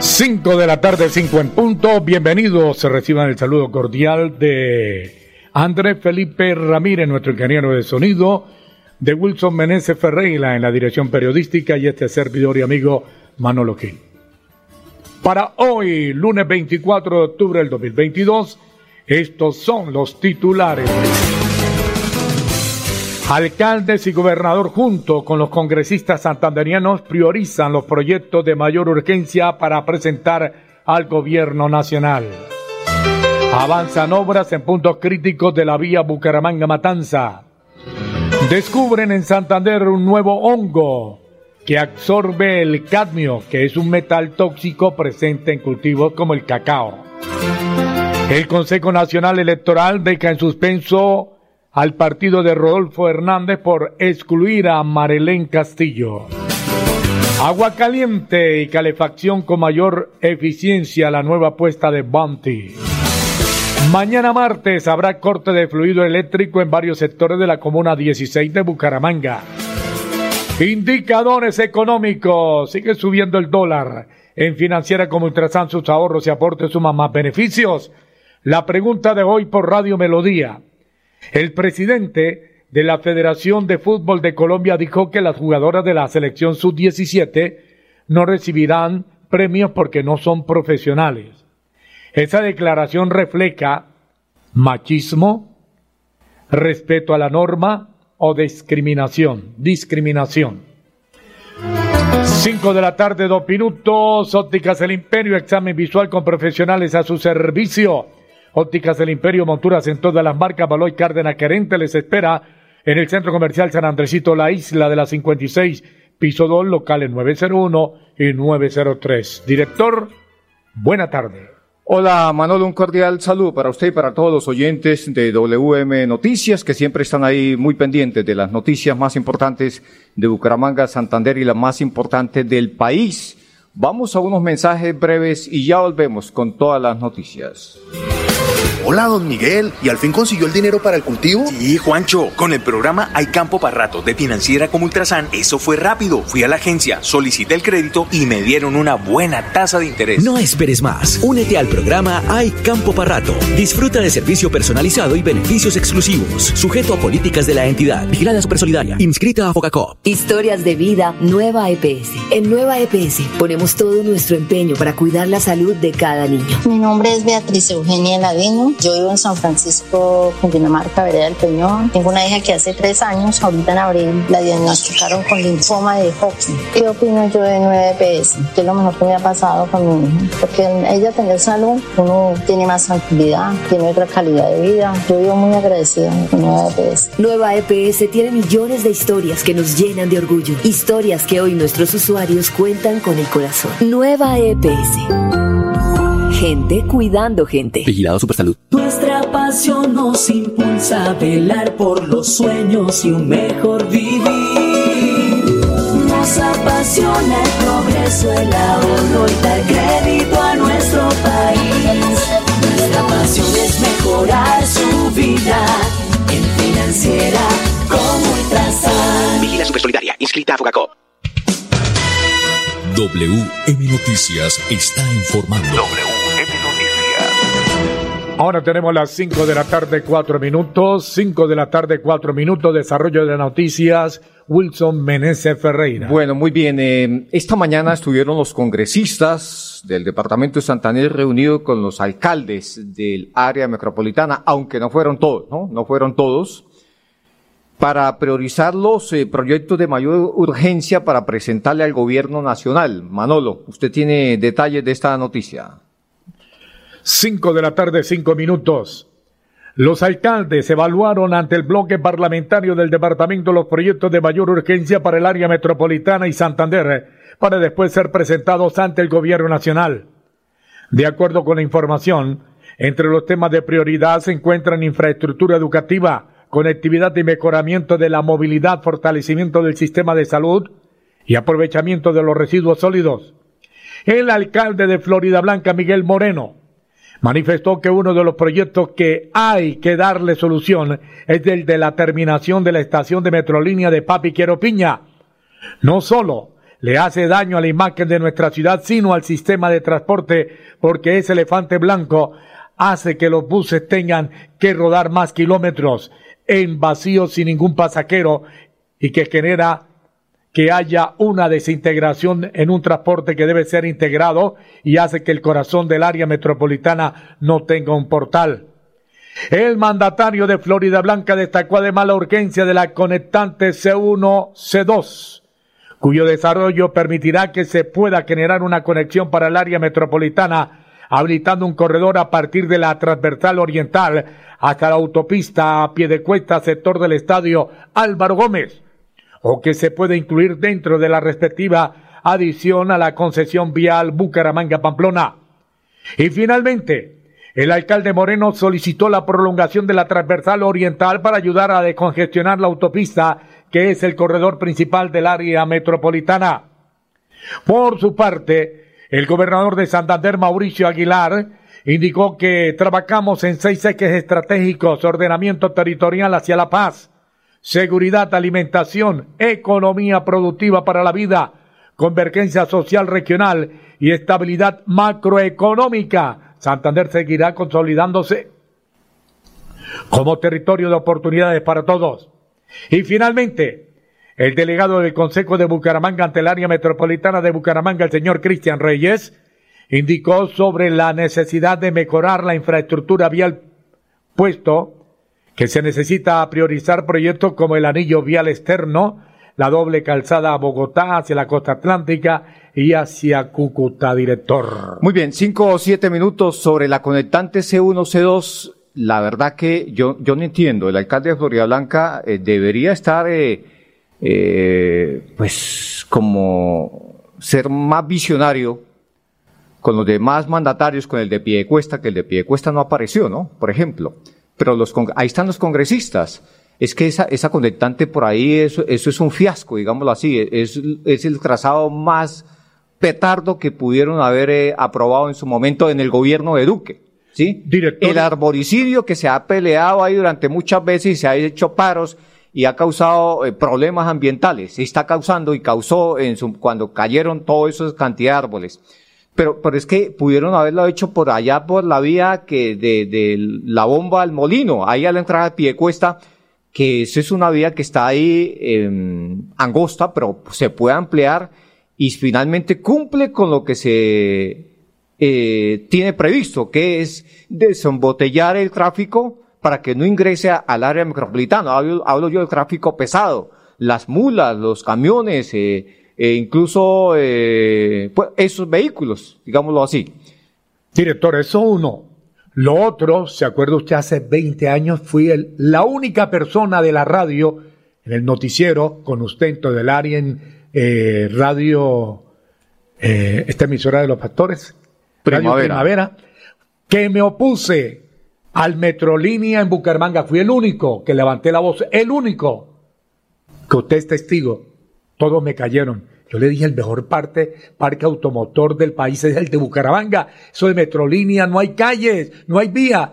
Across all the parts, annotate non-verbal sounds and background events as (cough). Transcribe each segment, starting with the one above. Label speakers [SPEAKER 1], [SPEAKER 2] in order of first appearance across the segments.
[SPEAKER 1] 5 de la tarde, 5 en punto. Bienvenidos. Se reciban el saludo cordial de Andrés Felipe Ramírez, nuestro ingeniero de sonido, de Wilson Meneses Ferreira en la dirección periodística y este servidor y amigo Manolo Gil. Para hoy, lunes 24 de octubre del 2022, estos son los titulares. Alcaldes y gobernador junto con los congresistas santanderianos priorizan los proyectos de mayor urgencia para presentar al gobierno nacional. Avanzan obras en puntos críticos de la vía Bucaramanga-Matanza. Descubren en Santander un nuevo hongo que absorbe el cadmio, que es un metal tóxico presente en cultivos como el cacao. El Consejo Nacional Electoral deja en suspenso al partido de Rodolfo Hernández por excluir a Marelén Castillo. Agua caliente y calefacción con mayor eficiencia, la nueva apuesta de Bounty. Mañana martes habrá corte de fluido eléctrico en varios sectores de la comuna 16 de Bucaramanga. Indicadores económicos. Sigue subiendo el dólar. En financiera como Ultrasan sus ahorros y aportes suman más beneficios. La pregunta de hoy por Radio Melodía. El presidente de la Federación de Fútbol de Colombia dijo que las jugadoras de la selección sub-17 no recibirán premios porque no son profesionales. Esa declaración refleja machismo, respeto a la norma o discriminación. Discriminación. 5 de la tarde, dos minutos. Ópticas El Imperio, examen visual con profesionales a su servicio. Ópticas del Imperio, monturas en todas las marcas, Baloy Cárdenas Querente les espera en el Centro Comercial San Andresito, la isla de la 56, piso 2, locales 901 y 903. Director, buena tarde.
[SPEAKER 2] Hola Manolo, un cordial saludo para usted y para todos los oyentes de WM Noticias que siempre están ahí muy pendientes de las noticias más importantes de Bucaramanga, Santander y las más importantes del país. Vamos a unos mensajes breves y ya volvemos con todas las noticias.
[SPEAKER 3] Hola, don Miguel. ¿Y al fin consiguió el dinero para el cultivo?
[SPEAKER 4] Sí, Juancho. Con el programa Hay Campo para Rato de Financiera como Ultrasan, eso fue rápido. Fui a la agencia, solicité el crédito y me dieron una buena tasa de interés.
[SPEAKER 5] No esperes más. Únete al programa Hay Campo para Rato. Disfruta de servicio personalizado y beneficios exclusivos. Sujeto a políticas de la entidad. Vigilada Supersolidaria. Inscrita a Focacop.
[SPEAKER 6] Historias de vida Nueva EPS. En Nueva EPS ponemos todo nuestro empeño para cuidar la salud de cada niño.
[SPEAKER 7] Mi nombre es Beatriz Eugenia Ladino yo vivo en San Francisco, Cundinamarca, Vereda del Peñón. Tengo una hija que hace tres años, ahorita en abril, la diagnosticaron con linfoma de Hodgkin. ¿Qué opino yo de 9PS? ¿Qué es lo mejor que me ha pasado con mi hija? Porque ella tener salud, uno tiene más tranquilidad, tiene otra calidad de vida. Yo vivo muy agradecida con Nueva EPS.
[SPEAKER 6] Nueva EPS tiene millones de historias que nos llenan de orgullo. Historias que hoy nuestros usuarios cuentan con el corazón. Nueva EPS gente cuidando gente.
[SPEAKER 5] Vigilado Supersalud.
[SPEAKER 8] Nuestra pasión nos impulsa a velar por los sueños y un mejor vivir. Nos apasiona el progreso, el ahorro y dar crédito a nuestro país. Nuestra pasión es mejorar su vida en financiera como Ultrasan.
[SPEAKER 4] Vigila Supersolidaria, inscrita a Focacop.
[SPEAKER 9] WM Noticias está informando.
[SPEAKER 1] Ahora tenemos las 5 de la tarde, 4 minutos. 5 de la tarde, 4 minutos. Desarrollo de noticias. Wilson Meneses Ferreira.
[SPEAKER 2] Bueno, muy bien. Eh, esta mañana estuvieron los congresistas del departamento de Santander reunidos con los alcaldes del área metropolitana, aunque no fueron todos, ¿no? No fueron todos para priorizar los eh, proyectos de mayor urgencia para presentarle al gobierno nacional. Manolo, usted tiene detalles de esta noticia.
[SPEAKER 1] 5 de la tarde, 5 minutos. Los alcaldes evaluaron ante el bloque parlamentario del departamento los proyectos de mayor urgencia para el área metropolitana y Santander, para después ser presentados ante el gobierno nacional. De acuerdo con la información, entre los temas de prioridad se encuentran infraestructura educativa, conectividad y mejoramiento de la movilidad, fortalecimiento del sistema de salud y aprovechamiento de los residuos sólidos. El alcalde de Florida Blanca, Miguel Moreno, manifestó que uno de los proyectos que hay que darle solución es el de la terminación de la estación de metrolínea de Papi Quiero Piña. No solo le hace daño a la imagen de nuestra ciudad, sino al sistema de transporte, porque ese elefante blanco hace que los buses tengan que rodar más kilómetros en vacío sin ningún pasajero y que genera que haya una desintegración en un transporte que debe ser integrado y hace que el corazón del área metropolitana no tenga un portal. El mandatario de Florida Blanca destacó además la urgencia de la conectante C1-C2, cuyo desarrollo permitirá que se pueda generar una conexión para el área metropolitana, habilitando un corredor a partir de la transversal oriental hasta la autopista a pie de cuesta sector del estadio Álvaro Gómez o que se puede incluir dentro de la respectiva adición a la concesión vial Bucaramanga-Pamplona. Y finalmente, el alcalde Moreno solicitó la prolongación de la transversal oriental para ayudar a decongestionar la autopista, que es el corredor principal del área metropolitana. Por su parte, el gobernador de Santander, Mauricio Aguilar, indicó que trabajamos en seis ejes estratégicos, ordenamiento territorial hacia la paz, seguridad, alimentación, economía productiva para la vida, convergencia social regional y estabilidad macroeconómica. Santander seguirá consolidándose como territorio de oportunidades para todos. Y finalmente, el delegado del Consejo de Bucaramanga ante el área metropolitana de Bucaramanga, el señor Cristian Reyes, indicó sobre la necesidad de mejorar la infraestructura vial, puesto que se necesita priorizar proyectos como el anillo vial externo, la doble calzada a Bogotá hacia la costa atlántica y hacia Cúcuta, director.
[SPEAKER 2] Muy bien, cinco o siete minutos sobre la conectante C1, C2. La verdad que yo, yo no entiendo. El alcalde de Florida Blanca eh, debería estar, eh, eh, pues, como ser más visionario con los demás mandatarios, con el de Piedecuesta, que el de Piedecuesta no apareció, ¿no? Por ejemplo pero los, ahí están los congresistas. Es que esa, esa conectante por ahí, eso, eso es un fiasco, digámoslo así. Es, es el trazado más petardo que pudieron haber eh, aprobado en su momento en el gobierno de Duque. ¿Sí? El arboricidio que se ha peleado ahí durante muchas veces y se ha hecho paros y ha causado eh, problemas ambientales. Se está causando y causó en su, cuando cayeron todos esos cantidad de árboles. Pero, pero es que pudieron haberlo hecho por allá, por la vía que de, de la bomba al molino, ahí a la entrada de Piedecuesta, que eso es una vía que está ahí eh, angosta, pero se puede ampliar y finalmente cumple con lo que se eh, tiene previsto, que es desembotellar el tráfico para que no ingrese al área metropolitana. Hablo, hablo, yo del tráfico pesado, las mulas, los camiones, eh, e incluso eh, pues, esos vehículos, digámoslo así.
[SPEAKER 1] Director, eso uno. Lo otro, ¿se acuerda usted? Hace 20 años fui el, la única persona de la radio en el noticiero con usted del área en eh, radio, eh, esta emisora de los pastores,
[SPEAKER 2] Primavera.
[SPEAKER 1] Radio Primavera, que me opuse al Metrolínea en Bucaramanga. Fui el único que levanté la voz, el único que usted es testigo. Todos me cayeron. Yo le dije, el mejor parte, parque automotor del país es el de Bucaramanga. Eso de Metrolínea, no hay calles, no hay vía.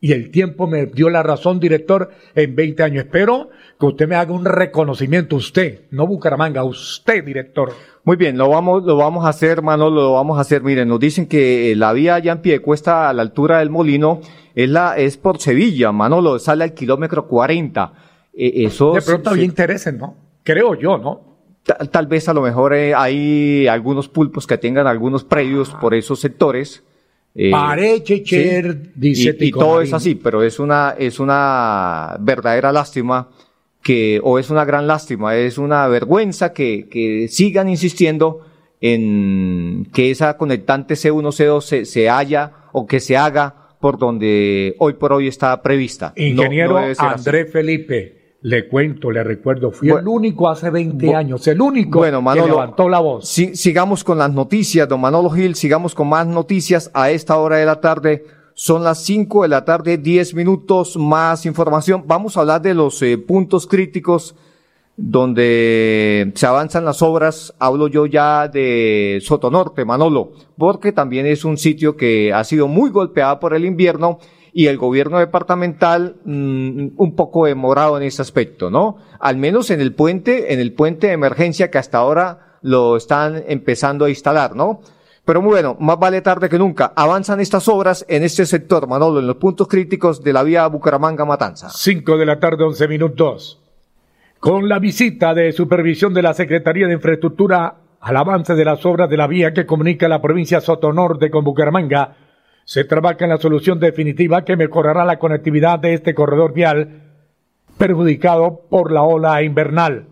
[SPEAKER 1] Y el tiempo me dio la razón, director, en 20 años. Espero que usted me haga un reconocimiento, usted, no Bucaramanga, usted, director.
[SPEAKER 2] Muy bien, lo vamos, lo vamos a hacer, Manolo, lo vamos a hacer. Miren, nos dicen que la vía allá en pie cuesta a la altura del molino, es la, es por Sevilla, Manolo, sale al kilómetro 40. Eh, eso
[SPEAKER 1] de pronto había interés, ¿no? Creo yo, ¿no?
[SPEAKER 2] Tal, vez a lo mejor eh, hay algunos pulpos que tengan algunos predios por esos sectores.
[SPEAKER 1] Eh, Parechecher, dice
[SPEAKER 2] y, y todo es así, pero es una, es una verdadera lástima que, o es una gran lástima, es una vergüenza que, que sigan insistiendo en que esa conectante C1, C2 se, se haya o que se haga por donde hoy por hoy está prevista.
[SPEAKER 1] Ingeniero no, no André Felipe, Le cuento, le recuerdo, fui el único hace 20 años, el único
[SPEAKER 2] bueno, Manolo,
[SPEAKER 1] que levantó la voz.
[SPEAKER 2] sigamos con las noticias, don Manolo Gil, sigamos con más noticias a esta hora de la tarde. Son las 5 de la tarde, 10 minutos más información. Vamos a hablar de los eh, puntos críticos donde se avanzan las obras, hablo yo ya de Sotonorte, Manolo, porque también es un sitio que ha sido muy golpeado por el invierno y el gobierno departamental mm, un poco demorado en ese aspecto, ¿no? Al menos en el puente, en el puente de emergencia que hasta ahora lo están empezando a instalar, ¿no? Pero bueno, más vale tarde que nunca. Avanzan estas obras en este sector, Manolo, en los puntos críticos de la vía Bucaramanga-Matanza.
[SPEAKER 1] Cinco de la tarde, once minutos. Con la visita de supervisión de la Secretaría de Infraestructura al avance de las obras de la vía que comunica la provincia Sotonorte con Bucaramanga, se trabaja en la solución definitiva que mejorará la conectividad de este corredor vial perjudicado por la ola invernal.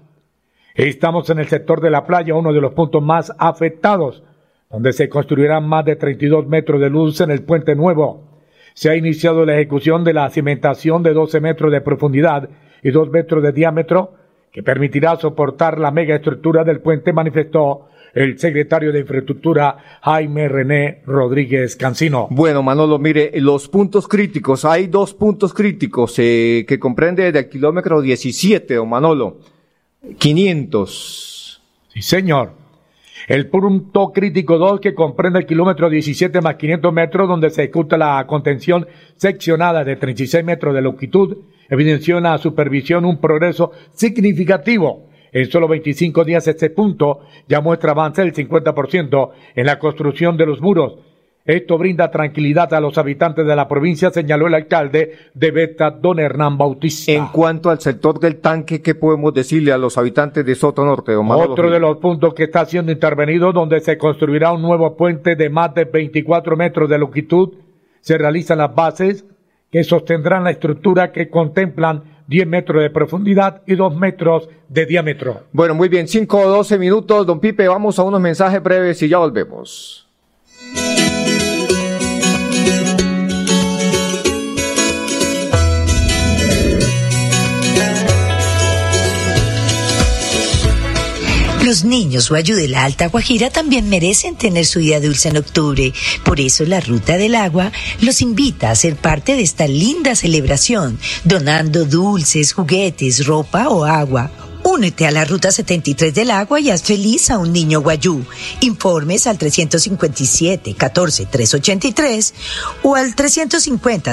[SPEAKER 1] Estamos en el sector de la playa, uno de los puntos más afectados, donde se construirán más de 32 metros de luz en el puente nuevo. Se ha iniciado la ejecución de la cimentación de 12 metros de profundidad y 2 metros de diámetro, que permitirá soportar la megaestructura del puente, manifestó el secretario de Infraestructura Jaime René Rodríguez Cancino.
[SPEAKER 2] Bueno, Manolo, mire, los puntos críticos, hay dos puntos críticos eh, que comprende desde el kilómetro 17, don Manolo, 500.
[SPEAKER 1] Sí, señor. El punto crítico 2 que comprende el kilómetro 17 más 500 metros donde se ejecuta la contención seccionada de 36 metros de longitud evidenció en la supervisión un progreso significativo en solo 25 días este punto ya muestra avance del 50% en la construcción de los muros. Esto brinda tranquilidad a los habitantes de la provincia, señaló el alcalde de Beta, don Hernán Bautista.
[SPEAKER 2] En cuanto al sector del tanque, ¿qué podemos decirle a los habitantes de Soto Norte? Don
[SPEAKER 1] Otro de los puntos que está siendo intervenido, donde se construirá un nuevo puente de más de 24 metros de longitud, se realizan las bases que sostendrán la estructura que contemplan 10 metros de profundidad y 2 metros de diámetro.
[SPEAKER 2] Bueno, muy bien, 5 o 12 minutos, don Pipe, vamos a unos mensajes breves y ya volvemos.
[SPEAKER 10] Los niños guayú de la Alta Guajira también merecen tener su día dulce en octubre. Por eso la Ruta del Agua los invita a ser parte de esta linda celebración, donando dulces, juguetes, ropa o agua. Únete a la Ruta 73 del Agua y haz feliz a un niño guayú. Informes al 357 14 383 o al 350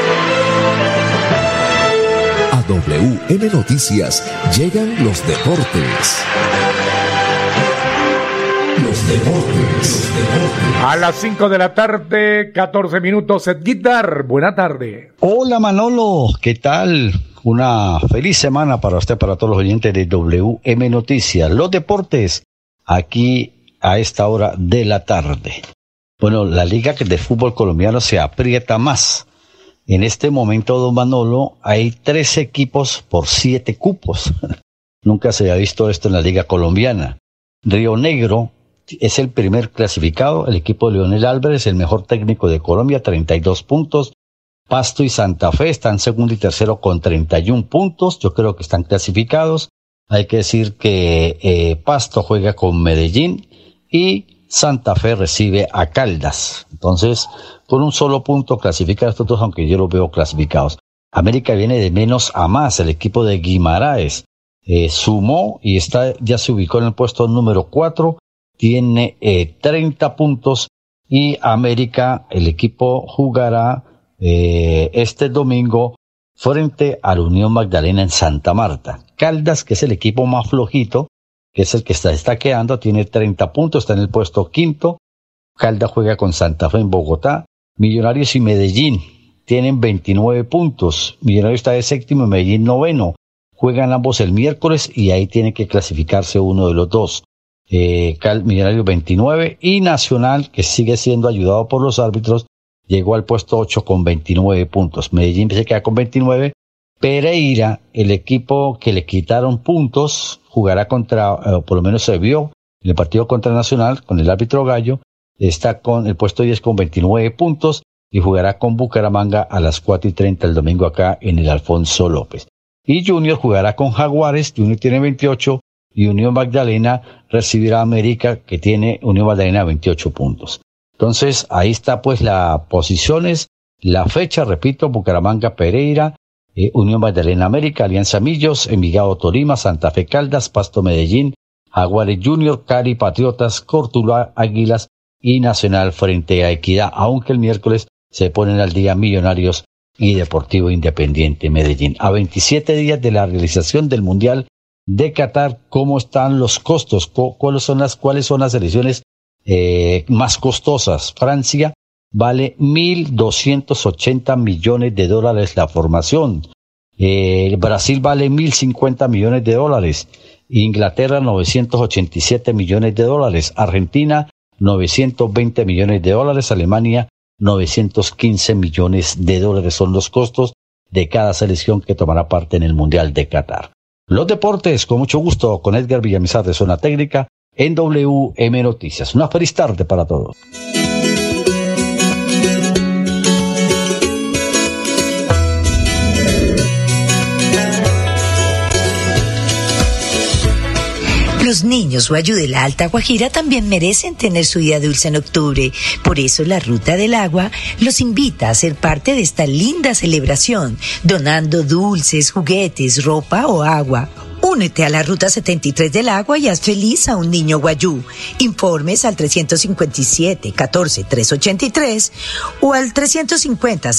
[SPEAKER 11] WM Noticias llegan los deportes. Los deportes.
[SPEAKER 1] A las 5 de la tarde, 14 minutos, Guitar. Buena tarde.
[SPEAKER 12] Hola Manolo, ¿qué tal? Una feliz semana para usted, para todos los oyentes de WM Noticias. Los deportes, aquí a esta hora de la tarde. Bueno, la liga de fútbol colombiano se aprieta más en este momento, don Manolo, hay tres equipos por siete cupos. (laughs) Nunca se había visto esto en la Liga Colombiana. Río Negro es el primer clasificado, el equipo de Leonel Álvarez, el mejor técnico de Colombia, 32 puntos. Pasto y Santa Fe están segundo y tercero con 31 puntos. Yo creo que están clasificados. Hay que decir que eh, Pasto juega con Medellín y Santa Fe recibe a Caldas. Entonces, con un solo punto clasifica estos dos, aunque yo los veo clasificados. América viene de menos a más. El equipo de Guimaraes eh, sumó y está, ya se ubicó en el puesto número 4. Tiene eh, 30 puntos y América, el equipo jugará eh, este domingo frente a la Unión Magdalena en Santa Marta. Caldas, que es el equipo más flojito, que es el que está destaqueando, tiene 30 puntos, está en el puesto quinto. Caldas juega con Santa Fe en Bogotá. Millonarios y Medellín tienen 29 puntos. Millonarios está de séptimo y Medellín noveno. Juegan ambos el miércoles y ahí tiene que clasificarse uno de los dos. Eh, Millonarios 29 y Nacional, que sigue siendo ayudado por los árbitros, llegó al puesto 8 con 29 puntos. Medellín se queda con 29. Pereira, el equipo que le quitaron puntos, jugará contra, eh, por lo menos se vio en el partido contra Nacional con el árbitro Gallo, está con el puesto 10 con 29 puntos y jugará con Bucaramanga a las 4 y 30 el domingo acá en el Alfonso López. Y Junior jugará con Jaguares, Junior tiene 28 y Unión Magdalena recibirá América que tiene Unión Magdalena 28 puntos. Entonces ahí está pues las posiciones, la fecha, repito, Bucaramanga Pereira, eh, Unión Magdalena América, Alianza Millos, Envigado Torima, Santa Fe Caldas, Pasto Medellín, Jaguares Junior, Cari Patriotas, Cortuluá Águilas y Nacional frente a Equidad, aunque el miércoles se ponen al día Millonarios y Deportivo Independiente Medellín. A 27 días de la realización del Mundial de Qatar, ¿cómo están los costos? ¿Cuáles son las, cuáles son las elecciones eh, más costosas? Francia vale 1.280 millones de dólares la formación. Eh, Brasil vale 1.050 millones de dólares. Inglaterra 987 millones de dólares. Argentina 920 millones de dólares. Alemania 915 millones de dólares son los costos de cada selección que tomará parte en el Mundial de Qatar. Los deportes, con mucho gusto, con Edgar Villamizar de Zona Técnica en WM Noticias. Una feliz tarde para todos.
[SPEAKER 10] Los niños Guayú de la Alta Guajira también merecen tener su día dulce en octubre. Por eso la Ruta del Agua los invita a ser parte de esta linda celebración, donando dulces, juguetes, ropa o agua. Únete a la Ruta 73 del Agua y haz feliz a un niño guayú. Informes al 357 14 383 o al 350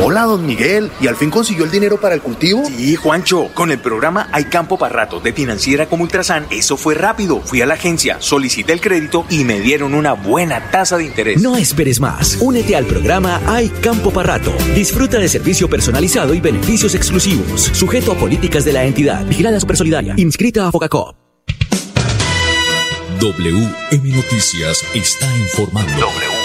[SPEAKER 3] Hola, don Miguel. ¿Y al fin consiguió el dinero para el cultivo?
[SPEAKER 4] Sí, Juancho. Con el programa Hay Campo para Rato de Financiera como Ultrasan, eso fue rápido. Fui a la agencia, solicité el crédito y me dieron una buena tasa de interés.
[SPEAKER 5] No esperes más. Únete al programa Hay Campo para Rato. Disfruta de servicio personalizado y beneficios exclusivos. Sujeto a políticas de la entidad. Vigilada Supersolidaria. Inscrita a Focacop.
[SPEAKER 9] WM Noticias está informando.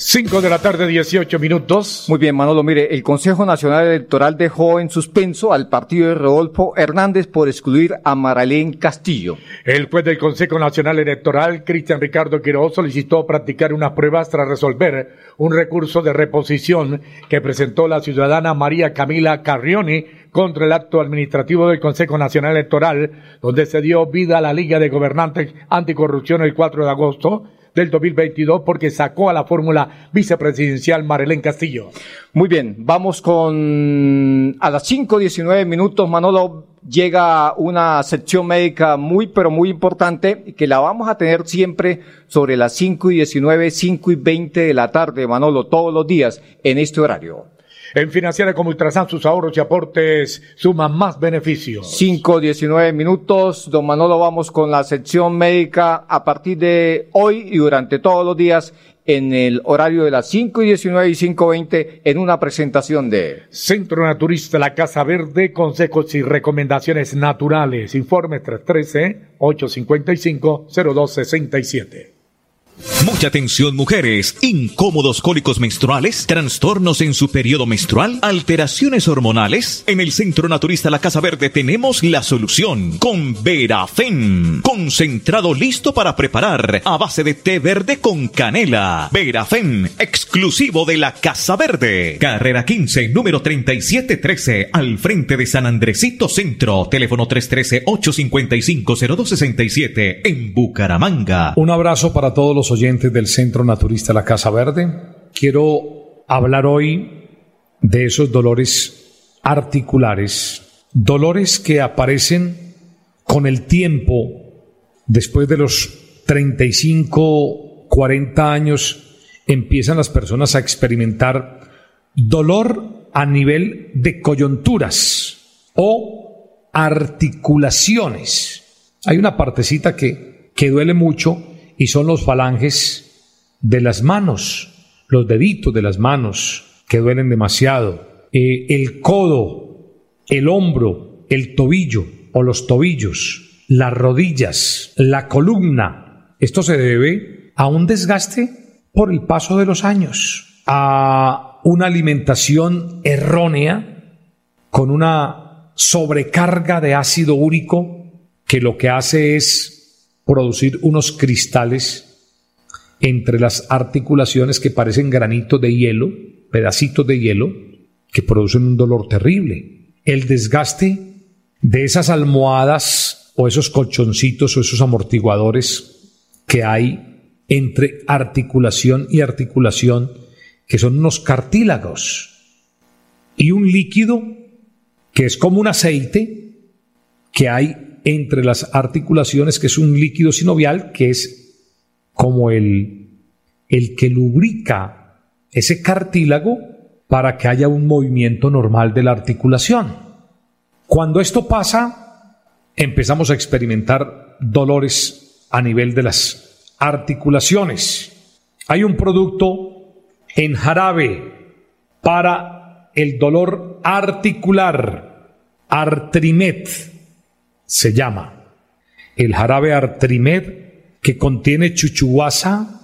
[SPEAKER 1] 5 de la tarde, 18 minutos.
[SPEAKER 2] Muy bien, Manolo. Mire, el Consejo Nacional Electoral dejó en suspenso al partido de Rodolfo Hernández por excluir a Maralén Castillo.
[SPEAKER 1] El juez del Consejo Nacional Electoral, Cristian Ricardo Quiroz, solicitó practicar unas pruebas tras resolver un recurso de reposición que presentó la ciudadana María Camila Carrioni contra el acto administrativo del Consejo Nacional Electoral, donde se dio vida a la Liga de Gobernantes Anticorrupción el 4 de agosto del 2022 porque sacó a la fórmula vicepresidencial Marilén Castillo.
[SPEAKER 2] Muy bien, vamos con a las 5.19 minutos, Manolo, llega una sección médica muy, pero muy importante que la vamos a tener siempre sobre las 5 y 19, 5 y 20 de la tarde, Manolo, todos los días en este horario.
[SPEAKER 1] En Financiera como Ultrasan, sus ahorros y aportes suman más beneficios.
[SPEAKER 2] 5, 19 minutos. Don Manolo, vamos con la sección médica a partir de hoy y durante todos los días en el horario de las 5 y 19 y 5.20 en una presentación de
[SPEAKER 1] Centro Naturista La Casa Verde, consejos y recomendaciones naturales. Informe 313-855-0267.
[SPEAKER 13] Mucha atención mujeres, incómodos cólicos menstruales, trastornos en su periodo menstrual, alteraciones hormonales. En el Centro Naturista La Casa Verde tenemos la solución con Verafen, concentrado listo para preparar a base de té verde con canela. Verafen, exclusivo de la Casa Verde. Carrera 15, número 3713, al frente de San Andresito Centro, teléfono 313-855-0267 en Bucaramanga.
[SPEAKER 14] Un abrazo para todos los oyentes del Centro Naturista La Casa Verde. Quiero hablar hoy de esos dolores articulares, dolores que aparecen con el tiempo, después de los 35, 40 años, empiezan las personas a experimentar dolor a nivel de coyunturas o articulaciones. Hay una partecita que, que duele mucho y son los falanges de las manos, los deditos de las manos que duelen demasiado, eh, el codo, el hombro, el tobillo o los tobillos, las rodillas, la columna. Esto se debe a un desgaste por el paso de los años, a una alimentación errónea con una sobrecarga de ácido úrico que lo que hace es producir unos cristales entre las articulaciones que parecen granitos de hielo, pedacitos de hielo, que producen un dolor terrible. El desgaste de esas almohadas o esos colchoncitos o esos amortiguadores que hay entre articulación y articulación, que son unos cartílagos, y un líquido que es como un aceite que hay entre las articulaciones, que es un líquido sinovial, que es como el, el que lubrica ese cartílago para que haya un movimiento normal de la articulación. Cuando esto pasa, empezamos a experimentar dolores a nivel de las articulaciones. Hay un producto en jarabe para el dolor articular, Artrimet se llama el jarabe Artrimed que contiene chuchuasa,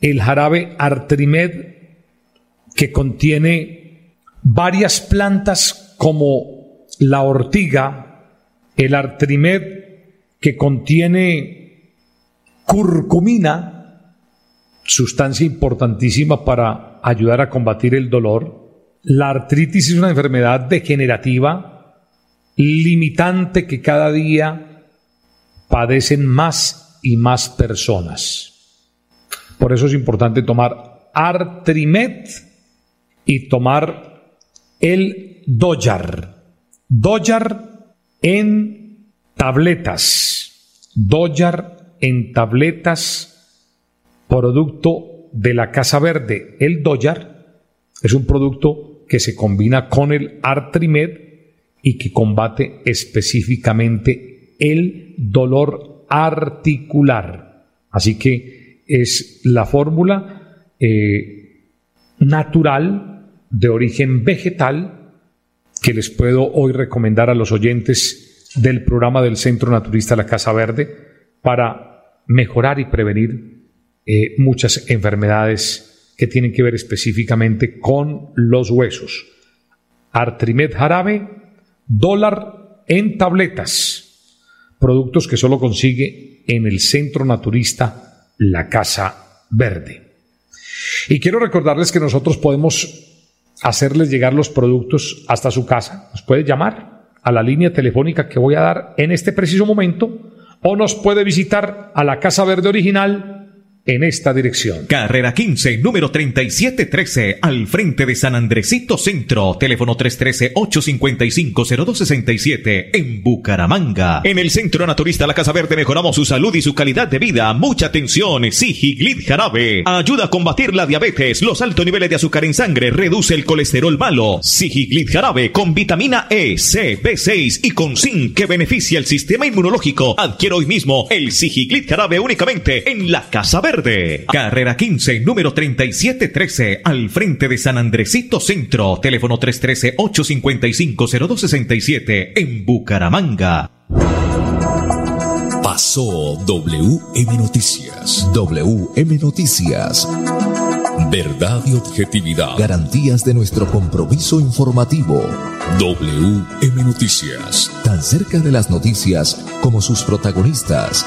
[SPEAKER 14] el jarabe Artrimed que contiene varias plantas como la ortiga, el Artrimed que contiene curcumina, sustancia importantísima para ayudar a combatir el dolor. La artritis es una enfermedad degenerativa limitante que cada día padecen más y más personas. Por eso es importante tomar Artrimet y tomar el Doyar. Doyar en tabletas. Doyar en tabletas, producto de la Casa Verde. El Doyar es un producto que se combina con el Artrimet y que combate específicamente el dolor articular. Así que es la fórmula eh, natural de origen vegetal que les puedo hoy recomendar a los oyentes del programa del Centro Naturista La Casa Verde para mejorar y prevenir eh, muchas enfermedades que tienen que ver específicamente con los huesos. Artrimed jarabe Dólar en tabletas. Productos que solo consigue en el centro naturista La Casa Verde. Y quiero recordarles que nosotros podemos hacerles llegar los productos hasta su casa. Nos puede llamar a la línea telefónica que voy a dar en este preciso momento o nos puede visitar a la Casa Verde Original en esta dirección.
[SPEAKER 13] Carrera 15, número 3713, al frente de San Andresito Centro, teléfono 313-855-0267, en Bucaramanga. En el Centro Naturista La Casa Verde mejoramos su salud y su calidad de vida. Mucha atención, Sigiglit Jarabe. Ayuda a combatir la diabetes, los altos niveles de azúcar en sangre, reduce el colesterol malo. Sigiglit Jarabe con vitamina E, C, B6 y con zinc que beneficia el sistema inmunológico. Adquiere hoy mismo el Sigiglit Jarabe únicamente en la Casa Verde. Carrera 15, número 3713, al frente de San Andresito Centro. Teléfono 313-855-0267, en Bucaramanga
[SPEAKER 9] Pasó WM Noticias.
[SPEAKER 11] WM Noticias.
[SPEAKER 9] Verdad y objetividad.
[SPEAKER 11] Garantías de nuestro compromiso informativo.
[SPEAKER 9] WM Noticias.
[SPEAKER 11] Tan cerca de las noticias como sus protagonistas.